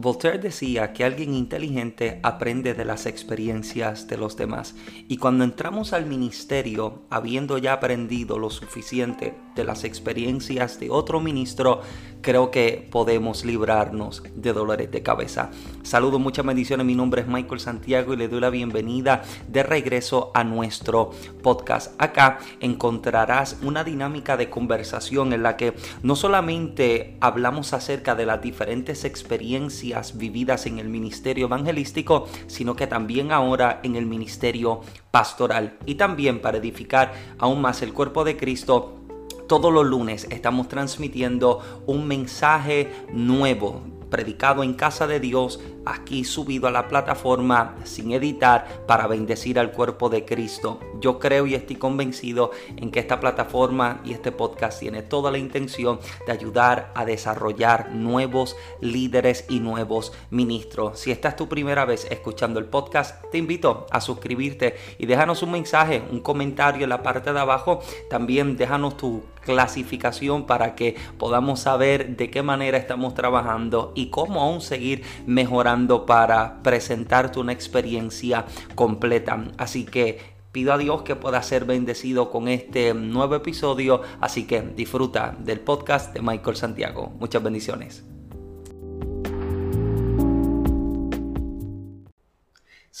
Voltaire decía que alguien inteligente aprende de las experiencias de los demás. Y cuando entramos al ministerio, habiendo ya aprendido lo suficiente de las experiencias de otro ministro, creo que podemos librarnos de dolores de cabeza. Saludos, muchas bendiciones. Mi nombre es Michael Santiago y le doy la bienvenida de regreso a nuestro podcast. Acá encontrarás una dinámica de conversación en la que no solamente hablamos acerca de las diferentes experiencias vividas en el ministerio evangelístico, sino que también ahora en el ministerio pastoral y también para edificar aún más el cuerpo de Cristo. Todos los lunes estamos transmitiendo un mensaje nuevo predicado en casa de Dios, aquí subido a la plataforma sin editar para bendecir al cuerpo de Cristo. Yo creo y estoy convencido en que esta plataforma y este podcast tiene toda la intención de ayudar a desarrollar nuevos líderes y nuevos ministros. Si esta es tu primera vez escuchando el podcast, te invito a suscribirte y déjanos un mensaje, un comentario en la parte de abajo. También déjanos tu clasificación para que podamos saber de qué manera estamos trabajando y cómo aún seguir mejorando para presentarte una experiencia completa. Así que Pido a Dios que pueda ser bendecido con este nuevo episodio, así que disfruta del podcast de Michael Santiago. Muchas bendiciones.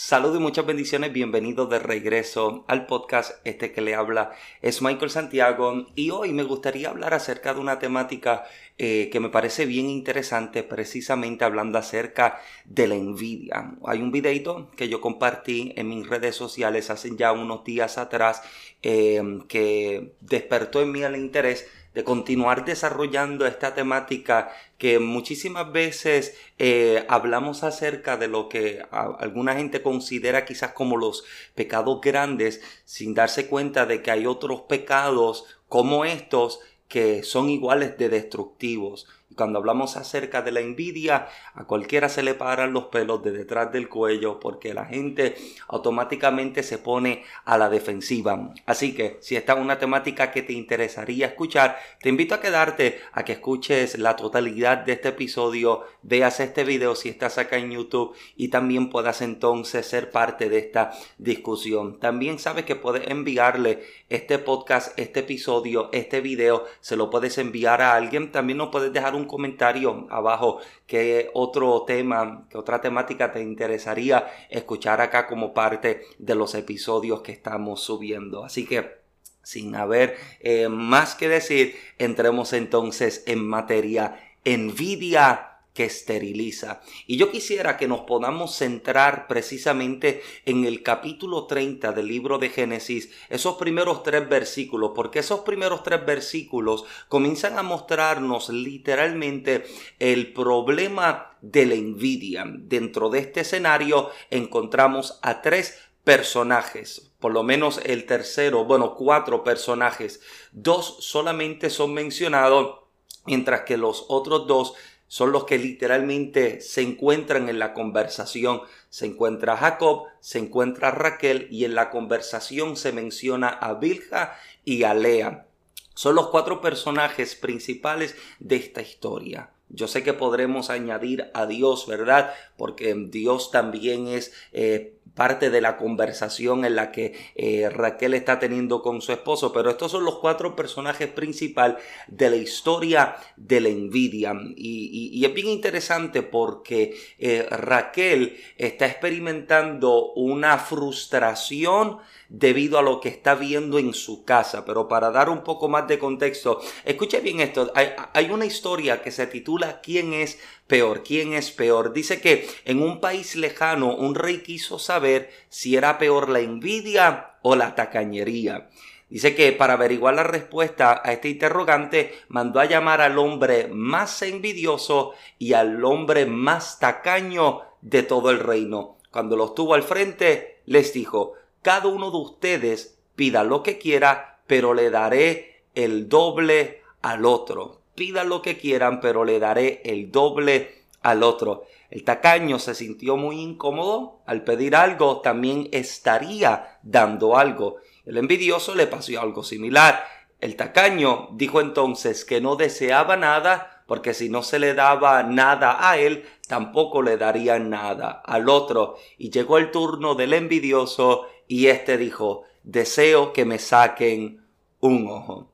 Saludos y muchas bendiciones, bienvenidos de regreso al podcast. Este que le habla es Michael Santiago y hoy me gustaría hablar acerca de una temática eh, que me parece bien interesante, precisamente hablando acerca de la envidia. Hay un videito que yo compartí en mis redes sociales hace ya unos días atrás eh, que despertó en mí el interés de continuar desarrollando esta temática que muchísimas veces eh, hablamos acerca de lo que alguna gente considera quizás como los pecados grandes sin darse cuenta de que hay otros pecados como estos que son iguales de destructivos cuando hablamos acerca de la envidia, a cualquiera se le paran los pelos de detrás del cuello porque la gente automáticamente se pone a la defensiva. Así que si esta es una temática que te interesaría escuchar, te invito a quedarte a que escuches la totalidad de este episodio, veas este video si estás acá en YouTube y también puedas entonces ser parte de esta discusión. También sabes que puedes enviarle este podcast, este episodio, este video, se lo puedes enviar a alguien. También nos puedes dejar un un comentario abajo qué otro tema, qué otra temática te interesaría escuchar acá como parte de los episodios que estamos subiendo. Así que sin haber eh, más que decir, entremos entonces en materia. Envidia que esteriliza. Y yo quisiera que nos podamos centrar precisamente en el capítulo 30 del libro de Génesis, esos primeros tres versículos, porque esos primeros tres versículos comienzan a mostrarnos literalmente el problema de la envidia. Dentro de este escenario encontramos a tres personajes, por lo menos el tercero, bueno, cuatro personajes, dos solamente son mencionados, mientras que los otros dos son los que literalmente se encuentran en la conversación. Se encuentra Jacob, se encuentra Raquel y en la conversación se menciona a Bilja y a Lea. Son los cuatro personajes principales de esta historia. Yo sé que podremos añadir a Dios, ¿verdad? Porque Dios también es eh, parte de la conversación en la que eh, Raquel está teniendo con su esposo, pero estos son los cuatro personajes principales de la historia de la envidia. Y, es bien interesante porque eh, Raquel está experimentando una frustración debido a lo que está viendo en su casa. Pero para dar un poco más de contexto, escuche bien esto. Hay, una historia que se titula ¿Quién es peor? ¿Quién es peor? Dice que en un país lejano un rey quiso saber si era peor la envidia o la tacañería. Dice que para averiguar la respuesta a este interrogante mandó a llamar al hombre más envidioso y al hombre más tacaño de todo el reino. Cuando los tuvo al frente, les dijo, cada uno de ustedes pida lo que quiera, pero le daré el doble al otro. Pida lo que quieran, pero le daré el doble al otro. El tacaño se sintió muy incómodo. Al pedir algo, también estaría dando algo. El envidioso le pasó algo similar. El tacaño dijo entonces que no deseaba nada porque si no se le daba nada a él, tampoco le darían nada al otro. Y llegó el turno del envidioso y éste dijo, deseo que me saquen un ojo.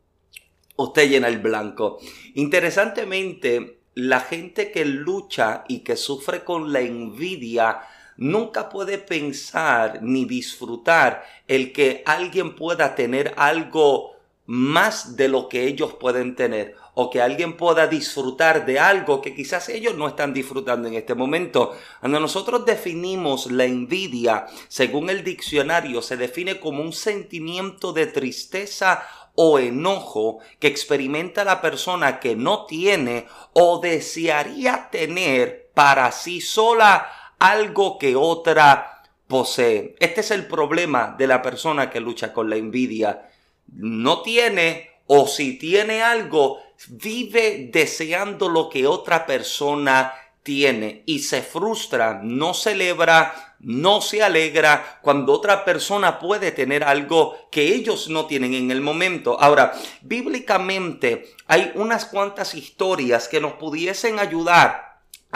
Usted llena el blanco. Interesantemente, la gente que lucha y que sufre con la envidia nunca puede pensar ni disfrutar el que alguien pueda tener algo más de lo que ellos pueden tener o que alguien pueda disfrutar de algo que quizás ellos no están disfrutando en este momento. Cuando nosotros definimos la envidia, según el diccionario, se define como un sentimiento de tristeza o enojo que experimenta la persona que no tiene o desearía tener para sí sola algo que otra posee. Este es el problema de la persona que lucha con la envidia. No tiene o si tiene algo, vive deseando lo que otra persona tiene y se frustra, no celebra, no se alegra cuando otra persona puede tener algo que ellos no tienen en el momento. Ahora, bíblicamente hay unas cuantas historias que nos pudiesen ayudar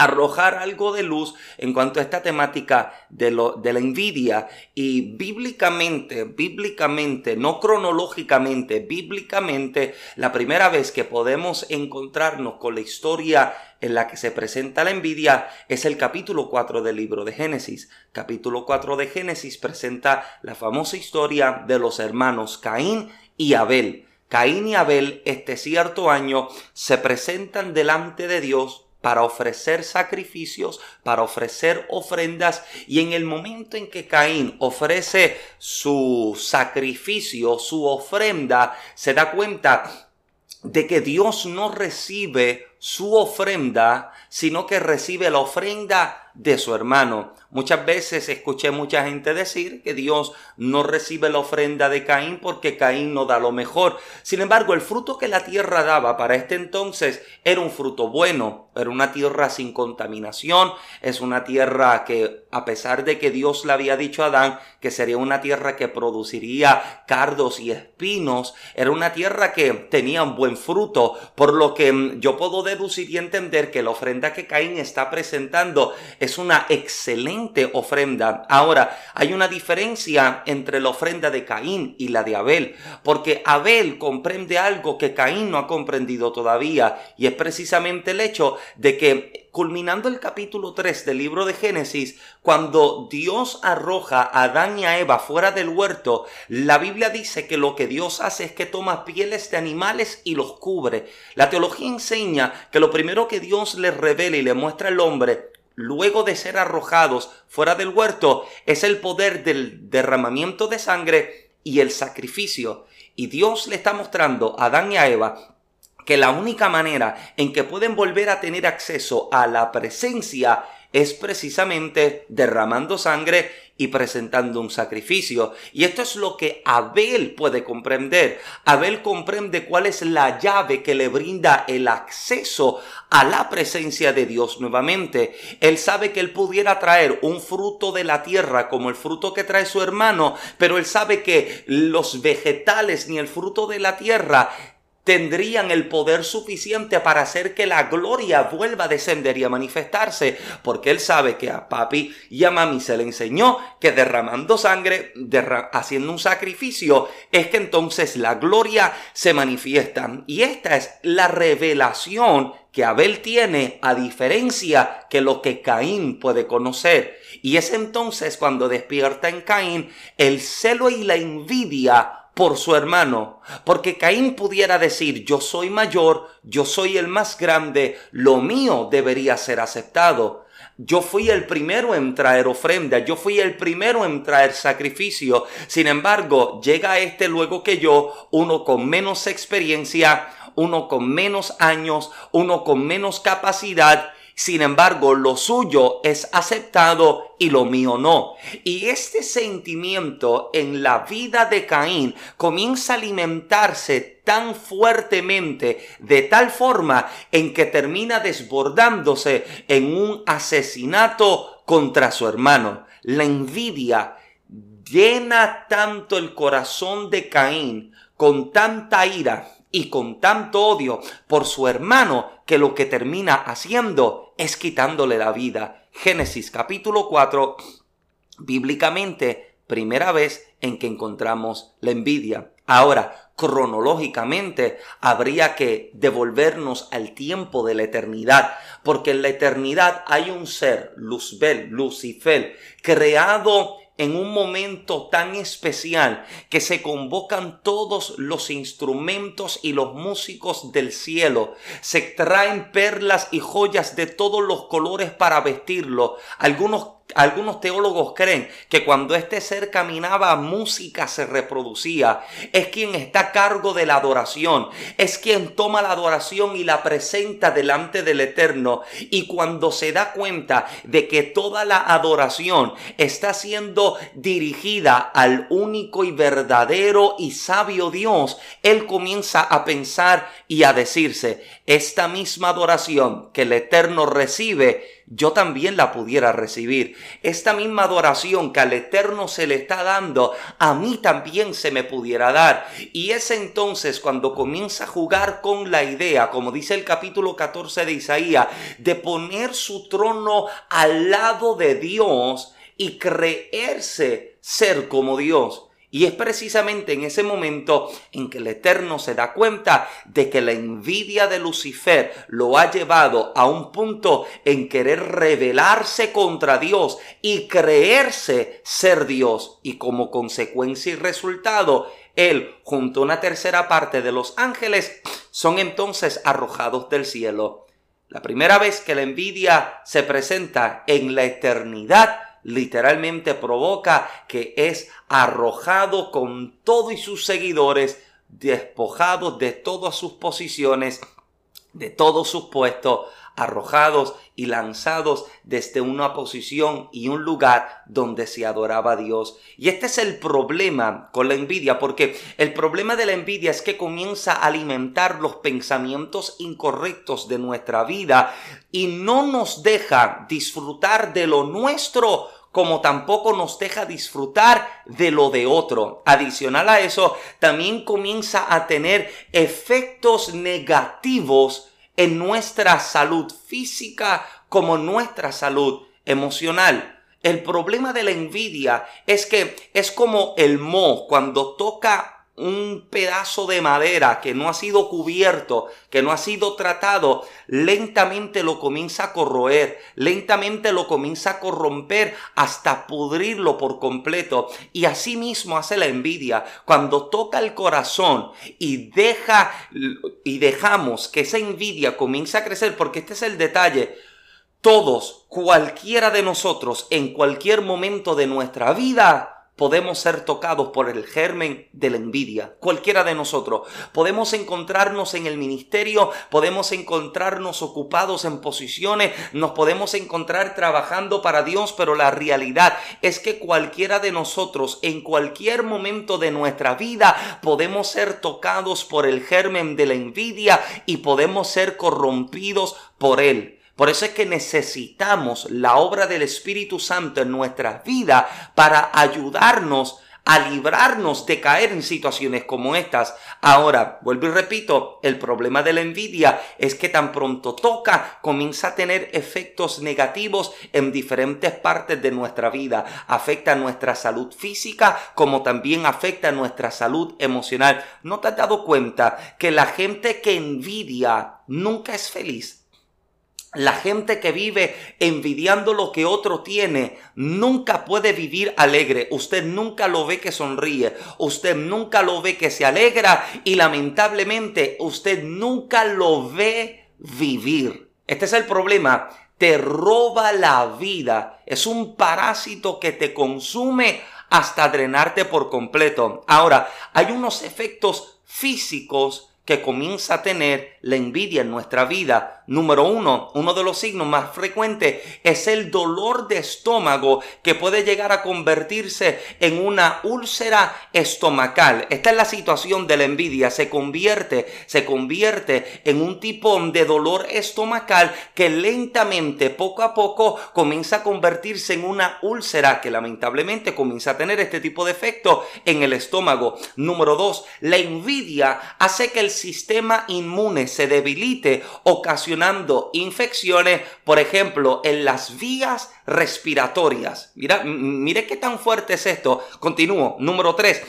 arrojar algo de luz en cuanto a esta temática de, la envidia y bíblicamente, bíblicamente, no cronológicamente, bíblicamente, la primera vez que podemos encontrarnos con la historia en la que se presenta la envidia es el capítulo 4 del libro de Génesis. Capítulo 4 de Génesis presenta la famosa historia de los hermanos Caín y Abel. Caín y Abel este cierto año se presentan delante de Dios para ofrecer sacrificios, para ofrecer ofrendas, y en el momento en que Caín ofrece su sacrificio, su ofrenda, se da cuenta de que Dios no recibe su ofrenda, sino que recibe la ofrenda de su hermano. Muchas veces escuché mucha gente decir que Dios no recibe la ofrenda de Caín porque Caín no da lo mejor. Sin embargo, el fruto que la tierra daba para este entonces era un fruto bueno, era una tierra sin contaminación, es una tierra que a pesar de que Dios le había dicho a Adán que sería una tierra que produciría cardos y espinos, era una tierra que tenía un buen fruto, por lo que mm, yo puedo deducir y entender que la ofrenda que Caín está presentando es una excelente ofrenda. Ahora, hay una diferencia entre la ofrenda de Caín y la de Abel, porque Abel comprende algo que Caín no ha comprendido todavía, y es precisamente el hecho de que culminando el capítulo 3 del libro de Génesis, cuando Dios arroja a Adán y a Eva fuera del huerto, la Biblia dice que lo que Dios hace es que toma pieles de animales y los cubre. La teología enseña que lo primero que Dios le revela y le muestra al hombre luego de ser arrojados fuera del huerto, es el poder del derramamiento de sangre y el sacrificio. Y Dios le está mostrando a Adán y a Eva que la única manera en que pueden volver a tener acceso a la presencia es precisamente derramando sangre y presentando un sacrificio. Y esto es lo que Abel puede comprender. Abel comprende cuál es la llave que le brinda el acceso a la presencia de Dios nuevamente. Él sabe que él pudiera traer un fruto de la tierra como el fruto que trae su hermano, pero él sabe que los vegetales ni el fruto de la tierra tendrían el poder suficiente para hacer que la gloria vuelva a descender y a manifestarse, porque él sabe que a papi y a mami se le enseñó que derramando sangre, haciendo un sacrificio, es que entonces la gloria se manifiesta. Y esta es la revelación que Abel tiene a diferencia que lo que Caín puede conocer. Y es entonces cuando despierta en Caín el celo y la envidia por su hermano, porque Caín pudiera decir, yo soy mayor, yo soy el más grande, lo mío debería ser aceptado. Yo fui el primero en traer ofrenda, yo fui el primero en traer sacrificio. Sin embargo, llega este luego que yo, uno con menos experiencia, uno con menos años, uno con menos capacidad, sin embargo, lo suyo es aceptado y lo mío no. Y este sentimiento en la vida de Caín comienza a alimentarse tan fuertemente, de tal forma en que termina desbordándose en un asesinato contra su hermano. La envidia llena tanto el corazón de Caín con tanta ira y con tanto odio por su hermano que lo que termina haciendo es quitándole la vida. Génesis capítulo 4, bíblicamente, primera vez en que encontramos la envidia. Ahora, cronológicamente, habría que devolvernos al tiempo de la eternidad, porque en la eternidad hay un ser, Luzbel, Lucifer, creado en un momento tan especial que se convocan todos los instrumentos y los músicos del cielo. Se traen perlas y joyas de todos los colores para vestirlo. Algunos algunos teólogos creen que cuando este ser caminaba, música se reproducía. Es quien está a cargo de la adoración. Es quien toma la adoración y la presenta delante del Eterno. Y cuando se da cuenta de que toda la adoración está siendo dirigida al único y verdadero y sabio Dios, él comienza a pensar y a decirse, esta misma adoración que el Eterno recibe, yo también la pudiera recibir. Esta misma adoración que al Eterno se le está dando, a mí también se me pudiera dar. Y es entonces cuando comienza a jugar con la idea, como dice el capítulo 14 de Isaías, de poner su trono al lado de Dios y creerse ser como Dios. Y es precisamente en ese momento en que el Eterno se da cuenta de que la envidia de Lucifer lo ha llevado a un punto en querer rebelarse contra Dios y creerse ser Dios. Y como consecuencia y resultado, él junto a una tercera parte de los ángeles son entonces arrojados del cielo. La primera vez que la envidia se presenta en la eternidad, literalmente provoca que es arrojado con todo y sus seguidores, despojados de todas sus posiciones, de todos sus puestos, arrojados y lanzados desde una posición y un lugar donde se adoraba a Dios. Y este es el problema con la envidia, porque el problema de la envidia es que comienza a alimentar los pensamientos incorrectos de nuestra vida y no nos deja disfrutar de lo nuestro como tampoco nos deja disfrutar de lo de otro. Adicional a eso, también comienza a tener efectos negativos en nuestra salud física como nuestra salud emocional. El problema de la envidia es que es como el mo cuando toca un pedazo de madera que no ha sido cubierto, que no ha sido tratado, lentamente lo comienza a corroer, lentamente lo comienza a corromper hasta pudrirlo por completo. Y así mismo hace la envidia. Cuando toca el corazón y deja y dejamos que esa envidia comience a crecer, porque este es el detalle. Todos, cualquiera de nosotros, en cualquier momento de nuestra vida, podemos ser tocados por el germen de la envidia, cualquiera de nosotros. Podemos encontrarnos en el ministerio, podemos encontrarnos ocupados en posiciones, nos podemos encontrar trabajando para Dios, pero la realidad es que cualquiera de nosotros en cualquier momento de nuestra vida podemos ser tocados por el germen de la envidia y podemos ser corrompidos por él. Por eso es que necesitamos la obra del Espíritu Santo en nuestra vida para ayudarnos a librarnos de caer en situaciones como estas. Ahora, vuelvo y repito, el problema de la envidia es que tan pronto toca, comienza a tener efectos negativos en diferentes partes de nuestra vida. Afecta nuestra salud física como también afecta nuestra salud emocional. ¿No te has dado cuenta que la gente que envidia nunca es feliz? La gente que vive envidiando lo que otro tiene nunca puede vivir alegre. Usted nunca lo ve que sonríe. Usted nunca lo ve que se alegra y lamentablemente usted nunca lo ve vivir. Este es el problema. Te roba la vida. Es un parásito que te consume hasta drenarte por completo. Ahora, hay unos efectos físicos que comienza a tener la envidia en nuestra vida. Número uno, uno de los signos más frecuentes es el dolor de estómago que puede llegar a convertirse en una úlcera estomacal. Esta es la situación de la envidia. Se convierte, se convierte en un tipo de dolor estomacal que lentamente, poco a poco, comienza a convertirse en una úlcera que lamentablemente comienza a tener este tipo de efecto en el estómago. Número dos, la envidia hace que el sistema inmune se debilite, ocasionando infecciones, por ejemplo, en las vías respiratorias. Mira, mire qué tan fuerte es esto. Continúo. Número 3.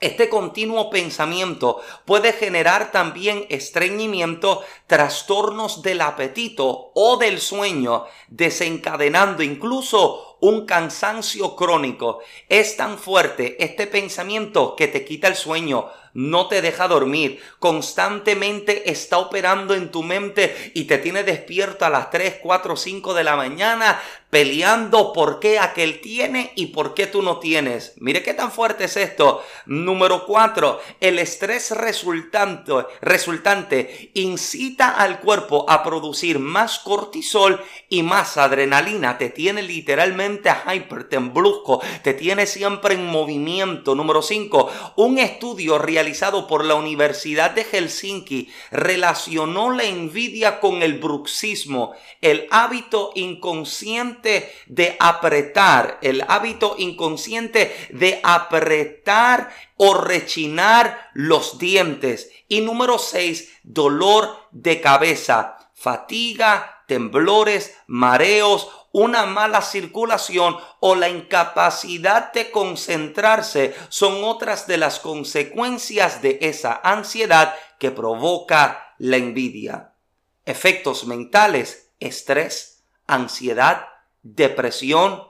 Este continuo pensamiento puede generar también estreñimiento, trastornos del apetito o del sueño, desencadenando incluso un cansancio crónico. Es tan fuerte este pensamiento que te quita el sueño, no te deja dormir, constantemente está operando en tu mente y te tiene despierto a las 3, 4, 5 de la mañana peleando por qué aquel tiene y por qué tú no tienes. Mire qué tan fuerte es esto. Número 4, el estrés resultante, resultante incita al cuerpo a producir más cortisol y más adrenalina. Te tiene literalmente hyper, te te tiene siempre en movimiento. Número 5, un estudio realizado realizado por la Universidad de Helsinki relacionó la envidia con el bruxismo, el hábito inconsciente de apretar, el hábito inconsciente de apretar o rechinar los dientes. Y número 6, dolor de cabeza, fatiga, temblores, mareos una mala circulación o la incapacidad de concentrarse son otras de las consecuencias de esa ansiedad que provoca la envidia. Efectos mentales, estrés, ansiedad, depresión,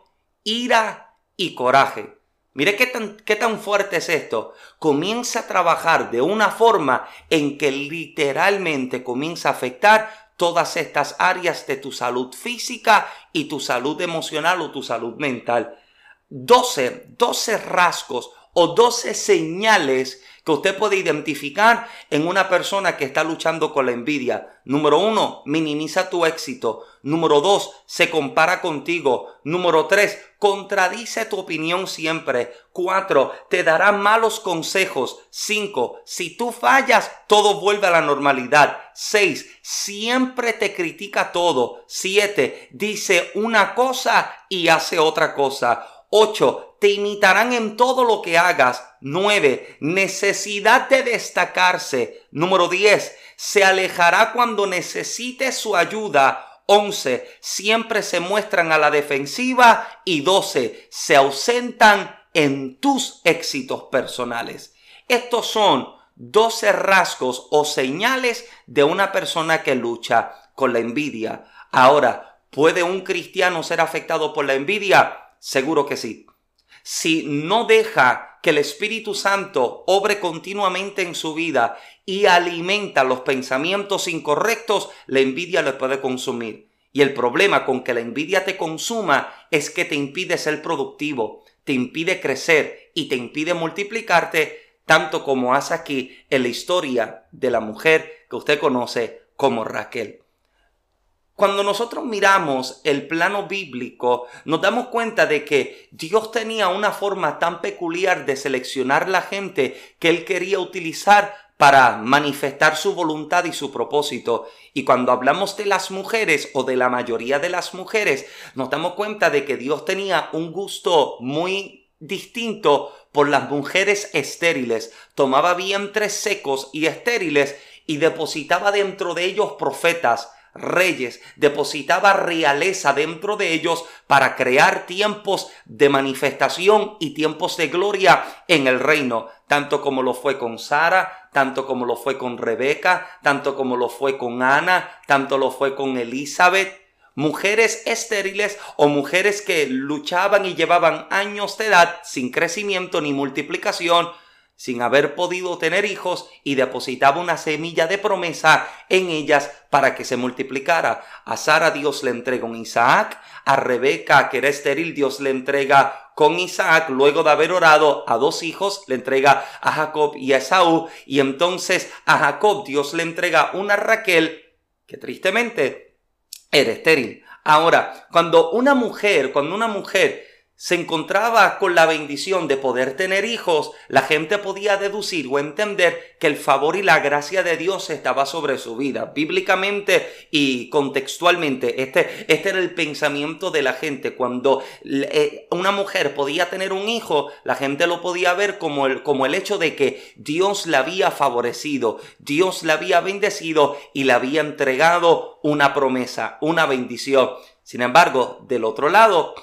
ira y coraje. Mire qué tan, qué tan fuerte es esto. Comienza a trabajar de una forma en que literalmente comienza a afectar todas estas áreas de tu salud física y tu salud emocional o tu salud mental. 12, 12 rasgos o 12 señales que usted puede identificar en una persona que está luchando con la envidia. Número uno, minimiza tu éxito. Número dos, se compara contigo. Número tres, contradice tu opinión siempre. Cuatro, te dará malos consejos. Cinco, si tú fallas, todo vuelve a la normalidad. Seis, siempre te critica todo. Siete, dice una cosa y hace otra cosa. 8. Te imitarán en todo lo que hagas. 9. Necesidad de destacarse. Número 10. Se alejará cuando necesite su ayuda. 11. Siempre se muestran a la defensiva. Y 12. Se ausentan en tus éxitos personales. Estos son 12 rasgos o señales de una persona que lucha con la envidia. Ahora, ¿puede un cristiano ser afectado por la envidia? Seguro que sí. Si no deja que el Espíritu Santo obre continuamente en su vida y alimenta los pensamientos incorrectos, la envidia le puede consumir. Y el problema con que la envidia te consuma es que te impide ser productivo, te impide crecer y te impide multiplicarte, tanto como hace aquí en la historia de la mujer que usted conoce como Raquel. Cuando nosotros miramos el plano bíblico, nos damos cuenta de que Dios tenía una forma tan peculiar de seleccionar la gente que Él quería utilizar para manifestar su voluntad y su propósito. Y cuando hablamos de las mujeres o de la mayoría de las mujeres, nos damos cuenta de que Dios tenía un gusto muy distinto por las mujeres estériles. Tomaba vientres secos y estériles y depositaba dentro de ellos profetas reyes, depositaba realeza dentro de ellos para crear tiempos de manifestación y tiempos de gloria en el reino, tanto como lo fue con Sara, tanto como lo fue con Rebeca, tanto como lo fue con Ana, tanto lo fue con Elizabeth. Mujeres estériles o mujeres que luchaban y llevaban años de edad sin crecimiento ni multiplicación, sin haber podido tener hijos y depositaba una semilla de promesa en ellas para que se multiplicara. A Sara Dios le entrega un Isaac, a Rebeca, que era estéril, Dios le entrega con Isaac, luego de haber orado a dos hijos, le entrega a Jacob y a Esaú, y entonces a Jacob Dios le entrega una Raquel que tristemente era estéril. Ahora, cuando una mujer, cuando una mujer se encontraba con la bendición de poder tener hijos, la gente podía deducir o entender que el favor y la gracia de Dios estaba sobre su vida. Bíblicamente y contextualmente, este, este era el pensamiento de la gente. Cuando eh, una mujer podía tener un hijo, la gente lo podía ver como el, como el hecho de que Dios la había favorecido, Dios la había bendecido y le había entregado una promesa, una bendición. Sin embargo, del otro lado,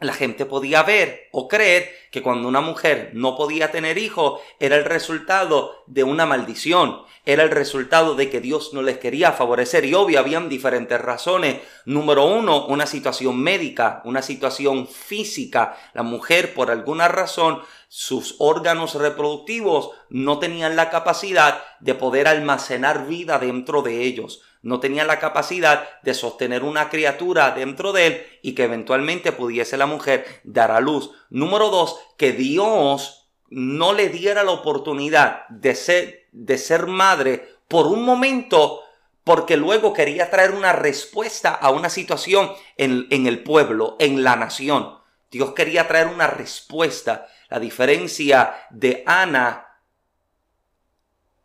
la gente podía ver o creer que cuando una mujer no podía tener hijos era el resultado de una maldición, era el resultado de que Dios no les quería favorecer. Y obvio, habían diferentes razones. Número uno, una situación médica, una situación física. La mujer, por alguna razón, sus órganos reproductivos no tenían la capacidad de poder almacenar vida dentro de ellos no tenía la capacidad de sostener una criatura dentro de él y que eventualmente pudiese la mujer dar a luz. Número dos, que Dios no le diera la oportunidad de ser, de ser madre por un momento porque luego quería traer una respuesta a una situación en, en el pueblo, en la nación. Dios quería traer una respuesta. La diferencia de Ana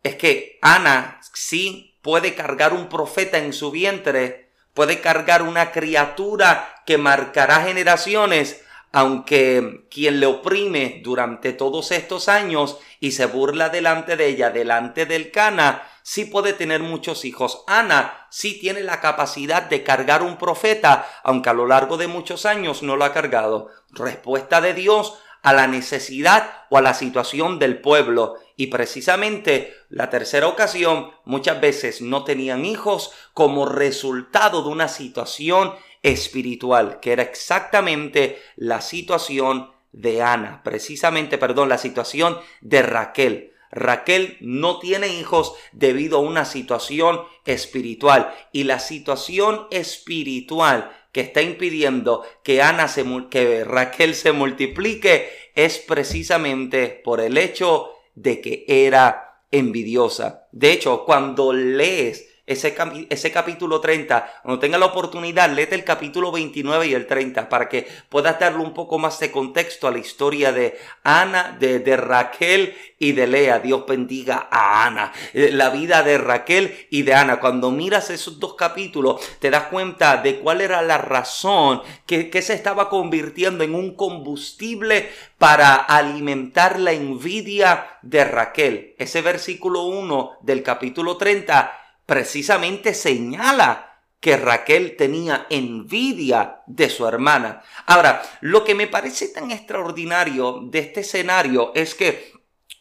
es que Ana sí puede cargar un profeta en su vientre, puede cargar una criatura que marcará generaciones, aunque quien le oprime durante todos estos años y se burla delante de ella, delante del Cana, sí puede tener muchos hijos. Ana sí tiene la capacidad de cargar un profeta, aunque a lo largo de muchos años no lo ha cargado. Respuesta de Dios a la necesidad o a la situación del pueblo. Y precisamente la tercera ocasión, muchas veces no tenían hijos como resultado de una situación espiritual, que era exactamente la situación de Ana, precisamente, perdón, la situación de Raquel. Raquel no tiene hijos debido a una situación espiritual y la situación espiritual que está impidiendo que Ana se, que Raquel se multiplique es precisamente por el hecho de que era envidiosa. De hecho, cuando lees ese, ese capítulo 30, cuando tenga la oportunidad, léete el capítulo 29 y el 30 para que puedas darle un poco más de contexto a la historia de Ana, de, de Raquel y de Lea. Dios bendiga a Ana. Eh, la vida de Raquel y de Ana. Cuando miras esos dos capítulos, te das cuenta de cuál era la razón que, que se estaba convirtiendo en un combustible para alimentar la envidia de Raquel. Ese versículo 1 del capítulo 30 precisamente señala que Raquel tenía envidia de su hermana. Ahora, lo que me parece tan extraordinario de este escenario es que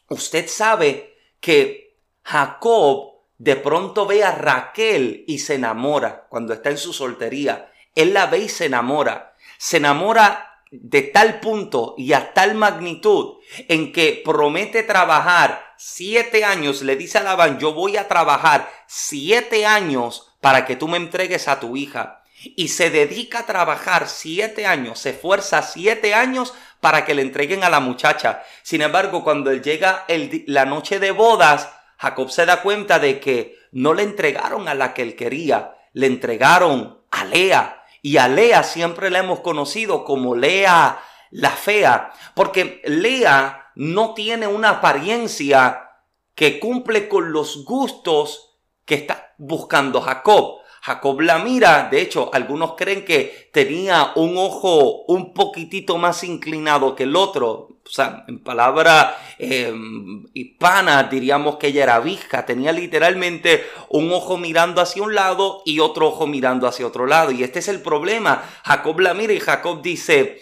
usted sabe que Jacob de pronto ve a Raquel y se enamora cuando está en su soltería. Él la ve y se enamora. Se enamora de tal punto y a tal magnitud en que promete trabajar siete años, le dice a Labán, yo voy a trabajar siete años para que tú me entregues a tu hija. Y se dedica a trabajar siete años, se esfuerza siete años para que le entreguen a la muchacha. Sin embargo, cuando él llega el, la noche de bodas, Jacob se da cuenta de que no le entregaron a la que él quería, le entregaron a Lea. Y a Lea siempre la hemos conocido como Lea la fea, porque Lea no tiene una apariencia que cumple con los gustos que está buscando Jacob. Jacob la mira, de hecho, algunos creen que tenía un ojo un poquitito más inclinado que el otro. O sea, en palabra eh, hispana diríamos que ella era vieja, tenía literalmente un ojo mirando hacia un lado y otro ojo mirando hacia otro lado. Y este es el problema. Jacob la mira y Jacob dice,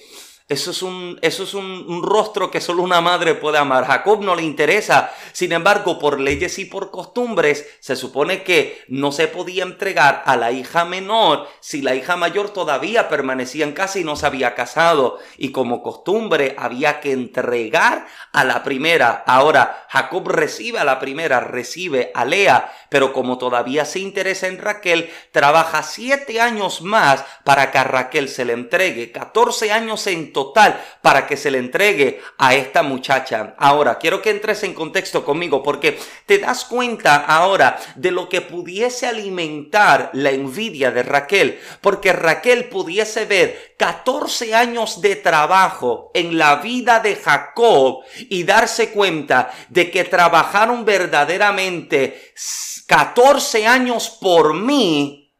eso es, un, eso es un, rostro que solo una madre puede amar. Jacob no le interesa. Sin embargo, por leyes y por costumbres, se supone que no se podía entregar a la hija menor si la hija mayor todavía permanecía en casa y no se había casado. Y como costumbre, había que entregar a la primera. Ahora, Jacob recibe a la primera, recibe a Lea, pero como todavía se interesa en Raquel, trabaja siete años más para que a Raquel se le entregue. 14 años en total total para que se le entregue a esta muchacha. Ahora, quiero que entres en contexto conmigo porque te das cuenta ahora de lo que pudiese alimentar la envidia de Raquel, porque Raquel pudiese ver 14 años de trabajo en la vida de Jacob y darse cuenta de que trabajaron verdaderamente 14 años por mí,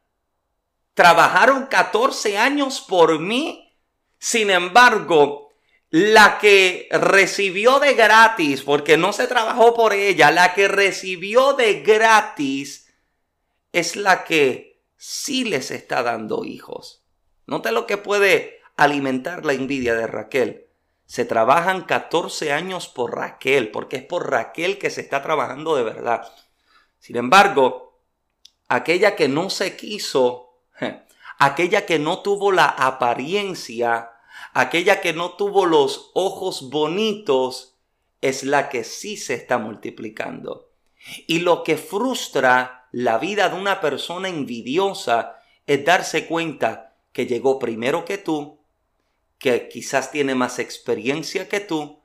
trabajaron 14 años por mí, sin embargo, la que recibió de gratis, porque no se trabajó por ella, la que recibió de gratis es la que sí les está dando hijos. Nota lo que puede alimentar la envidia de Raquel. Se trabajan 14 años por Raquel, porque es por Raquel que se está trabajando de verdad. Sin embargo, aquella que no se quiso, aquella que no tuvo la apariencia, aquella que no tuvo los ojos bonitos, es la que sí se está multiplicando. Y lo que frustra la vida de una persona envidiosa es darse cuenta que llegó primero que tú, que quizás tiene más experiencia que tú,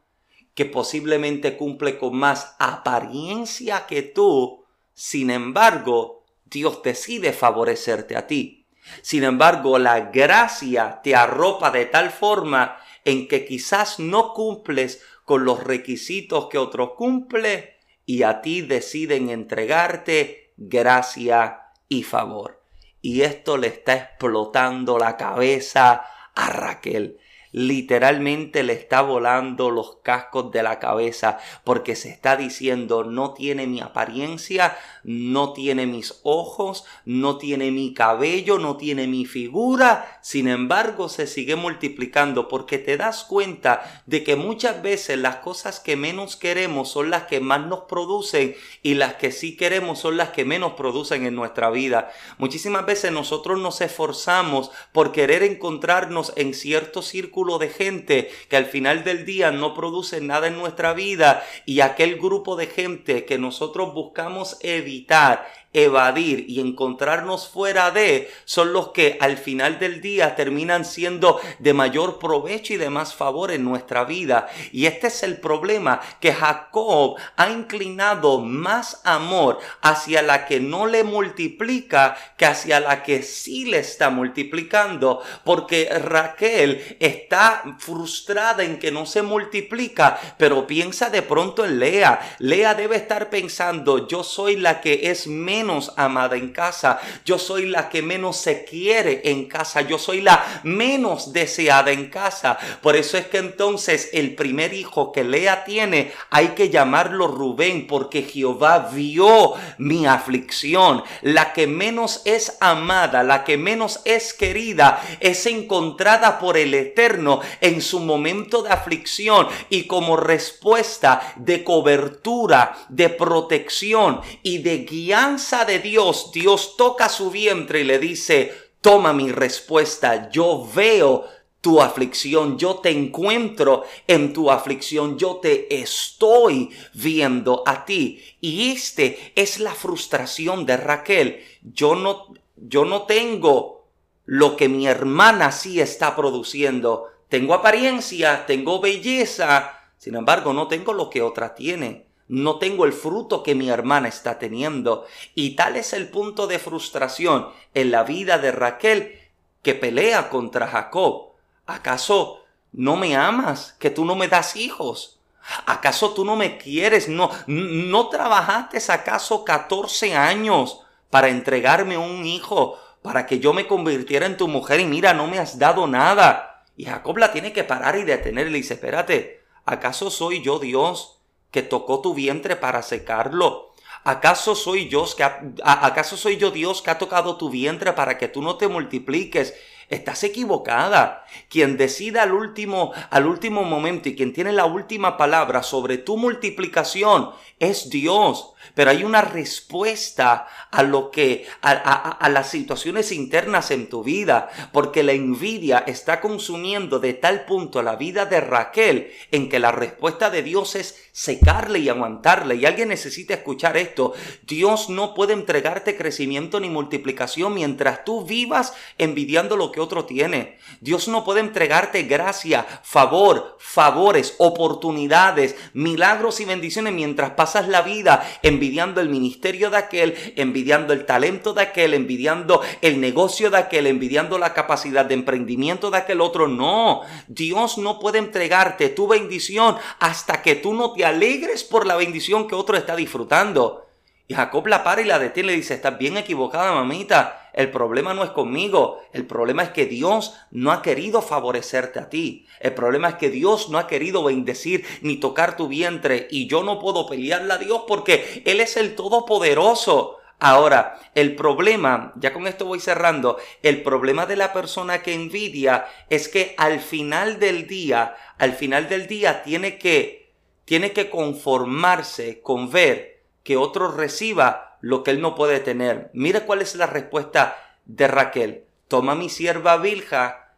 que posiblemente cumple con más apariencia que tú, sin embargo, Dios decide favorecerte a ti. Sin embargo, la gracia te arropa de tal forma en que quizás no cumples con los requisitos que otro cumple y a ti deciden entregarte gracia y favor. Y esto le está explotando la cabeza a Raquel literalmente le está volando los cascos de la cabeza porque se está diciendo no tiene mi apariencia, no tiene mis ojos, no tiene mi cabello, no tiene mi figura, sin embargo se sigue multiplicando porque te das cuenta de que muchas veces las cosas que menos queremos son las que más nos producen y las que sí queremos son las que menos producen en nuestra vida. Muchísimas veces nosotros nos esforzamos por querer encontrarnos en ciertos círculos de gente que al final del día no produce nada en nuestra vida y aquel grupo de gente que nosotros buscamos evitar evadir y encontrarnos fuera de son los que al final del día terminan siendo de mayor provecho y de más favor en nuestra vida. Y este es el problema, que Jacob ha inclinado más amor hacia la que no le multiplica que hacia la que sí le está multiplicando, porque Raquel está frustrada en que no se multiplica, pero piensa de pronto en Lea. Lea debe estar pensando, yo soy la que es menos menos amada en casa. Yo soy la que menos se quiere en casa. Yo soy la menos deseada en casa. Por eso es que entonces el primer hijo que Lea tiene hay que llamarlo Rubén porque Jehová vio mi aflicción. La que menos es amada, la que menos es querida, es encontrada por el Eterno en su momento de aflicción y como respuesta de cobertura, de protección y de guianza de Dios, Dios toca su vientre y le dice, toma mi respuesta, yo veo tu aflicción, yo te encuentro en tu aflicción, yo te estoy viendo a ti. Y este es la frustración de Raquel. Yo no, yo no tengo lo que mi hermana sí está produciendo. Tengo apariencia, tengo belleza, sin embargo no tengo lo que otra tiene no tengo el fruto que mi hermana está teniendo. Y tal es el punto de frustración en la vida de Raquel que pelea contra Jacob. ¿Acaso no me amas? ¿Que tú no me das hijos? ¿Acaso tú no me quieres? ¿No, no trabajaste acaso 14 años para entregarme un hijo, para que yo me convirtiera en tu mujer y mira, no me has dado nada? Y Jacob la tiene que parar y detenerle y dice, espérate, ¿acaso soy yo Dios? Que tocó tu vientre para secarlo? ¿Acaso soy Dios que acaso soy yo Dios que ha tocado tu vientre para que tú no te multipliques Estás equivocada. Quien decida al último, al último momento y quien tiene la última palabra sobre tu multiplicación es Dios. Pero hay una respuesta a lo que, a, a, las situaciones internas en tu vida, porque la envidia está consumiendo de tal punto la vida de Raquel en que la respuesta de Dios es secarle y aguantarle. Y alguien necesita escuchar esto. Dios no puede entregarte crecimiento ni multiplicación mientras tú vivas envidiando lo que que otro tiene. Dios no puede entregarte gracia, favor, favores, oportunidades, milagros y bendiciones mientras pasas la vida envidiando el ministerio de aquel, envidiando el talento de aquel, envidiando el negocio de aquel, envidiando la capacidad de emprendimiento de aquel otro. No, Dios no puede entregarte tu bendición hasta que tú no te alegres por la bendición que otro está disfrutando. Y Jacob la para y la detiene y le dice, estás bien equivocada, mamita. El problema no es conmigo. El problema es que Dios no ha querido favorecerte a ti. El problema es que Dios no ha querido bendecir ni tocar tu vientre. Y yo no puedo pelearle a Dios porque Él es el Todopoderoso. Ahora, el problema, ya con esto voy cerrando, el problema de la persona que envidia es que al final del día, al final del día tiene que, tiene que conformarse con ver que otro reciba lo que él no puede tener. Mira cuál es la respuesta de Raquel. Toma mi sierva Vilja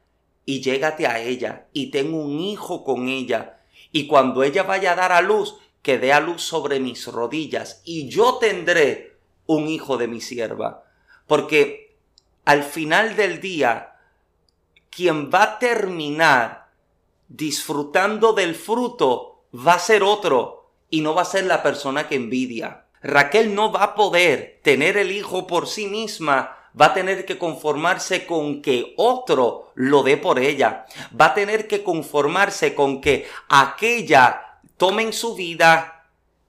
y llégate a ella y ten un hijo con ella. Y cuando ella vaya a dar a luz, que dé a luz sobre mis rodillas y yo tendré un hijo de mi sierva. Porque al final del día, quien va a terminar disfrutando del fruto va a ser otro y no va a ser la persona que envidia. Raquel no va a poder tener el hijo por sí misma, va a tener que conformarse con que otro lo dé por ella. Va a tener que conformarse con que aquella tomen su vida,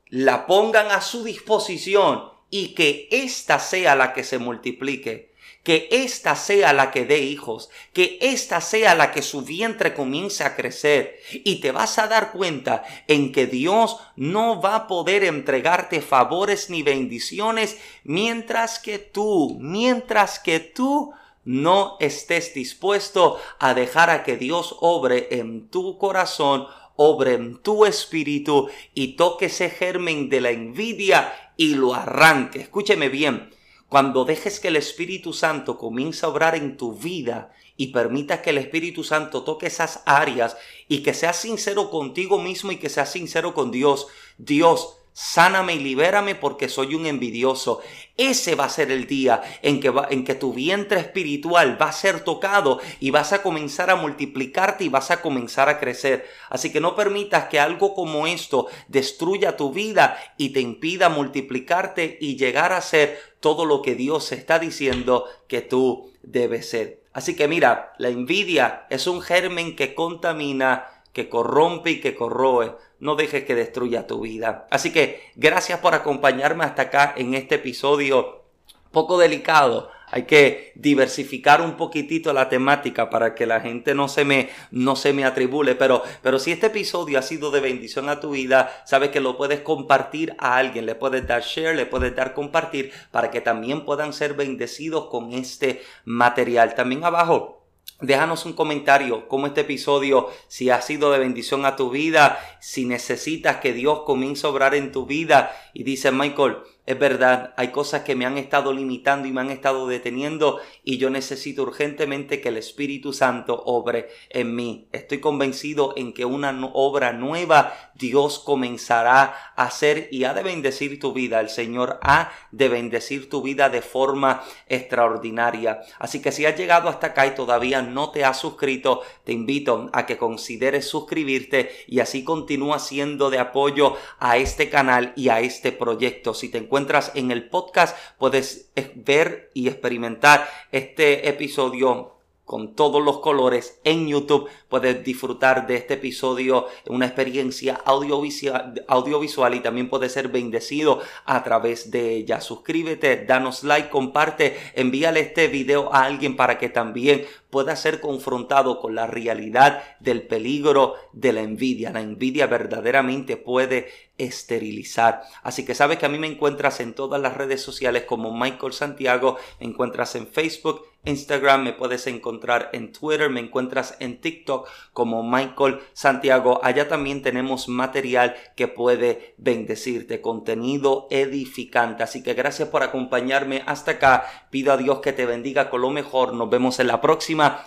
la pongan a su disposición y que ésta sea la que se multiplique que ésta sea la que dé hijos, que ésta sea la que su vientre comience a crecer. Y te vas a dar cuenta en que Dios no va a poder entregarte favores ni bendiciones mientras que tú, mientras que tú no estés dispuesto a dejar a que Dios obre en tu corazón, obre en tu espíritu y toque ese germen de la envidia y lo arranque. Escúcheme bien. Cuando dejes que el Espíritu Santo comience a obrar en tu vida y permitas que el Espíritu Santo toque esas áreas y que seas sincero contigo mismo y que seas sincero con Dios, Dios, sáname y libérame porque soy un envidioso. Ese va a ser el día en que, va, en que tu vientre espiritual va a ser tocado y vas a comenzar a multiplicarte y vas a comenzar a crecer. Así que no permitas que algo como esto destruya tu vida y te impida multiplicarte y llegar a ser todo lo que Dios está diciendo que tú debes ser. Así que mira, la envidia es un germen que contamina, que corrompe y que corroe no dejes que destruya tu vida. Así que gracias por acompañarme hasta acá en este episodio poco delicado. Hay que diversificar un poquitito la temática para que la gente no se me, no se me atribule. Pero, pero si este episodio ha sido de bendición a tu vida, sabes que lo puedes compartir a alguien. Le puedes dar share, le puedes dar compartir para que también puedan ser bendecidos con este material. También abajo Déjanos un comentario como este episodio, si ha sido de bendición a tu vida, si necesitas que Dios comience a obrar en tu vida. Y dice Michael, es verdad, hay cosas que me han estado limitando y me han estado deteniendo y yo necesito urgentemente que el Espíritu Santo obre en mí. Estoy convencido en que una obra nueva Dios comenzará a hacer y ha de bendecir tu vida. El Señor ha de bendecir tu vida de forma extraordinaria. Así que si has llegado hasta acá y todavía no te has suscrito, te invito a que consideres suscribirte y así continúa siendo de apoyo a este canal y a este proyecto. Si te encuentras en el podcast, puedes ver y experimentar este episodio con todos los colores en YouTube. Puedes disfrutar de este episodio, una experiencia audiovisual, audiovisual y también puedes ser bendecido a través de ella. Suscríbete, danos like, comparte, envíale este video a alguien para que también pueda ser confrontado con la realidad del peligro de la envidia. La envidia verdaderamente puede esterilizar. Así que sabes que a mí me encuentras en todas las redes sociales como Michael Santiago, me encuentras en Facebook, Instagram, me puedes encontrar en Twitter, me encuentras en TikTok como Michael Santiago. Allá también tenemos material que puede bendecirte, contenido edificante. Así que gracias por acompañarme hasta acá. Pido a Dios que te bendiga con lo mejor. Nos vemos en la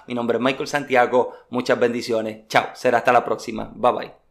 Mi nombre es Michael Santiago. Muchas bendiciones. Chao. Será hasta la próxima. Bye bye.